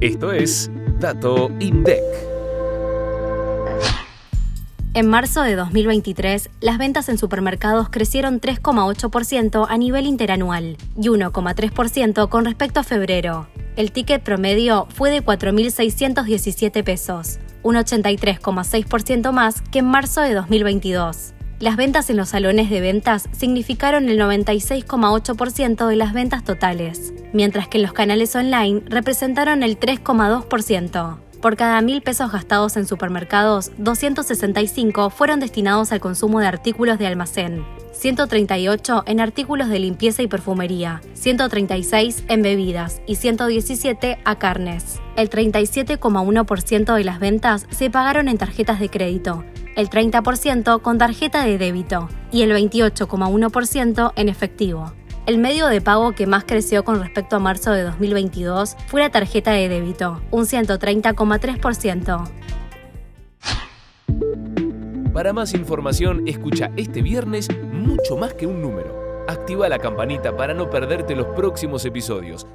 Esto es Dato INDEC. En marzo de 2023, las ventas en supermercados crecieron 3,8% a nivel interanual y 1,3% con respecto a febrero. El ticket promedio fue de 4.617 pesos, un 83,6% más que en marzo de 2022. Las ventas en los salones de ventas significaron el 96,8% de las ventas totales, mientras que los canales online representaron el 3,2%. Por cada mil pesos gastados en supermercados, 265 fueron destinados al consumo de artículos de almacén, 138 en artículos de limpieza y perfumería, 136 en bebidas y 117 a carnes. El 37,1% de las ventas se pagaron en tarjetas de crédito, el 30% con tarjeta de débito y el 28,1% en efectivo. El medio de pago que más creció con respecto a marzo de 2022 fue la tarjeta de débito, un 130,3%. Para más información, escucha este viernes mucho más que un número. Activa la campanita para no perderte los próximos episodios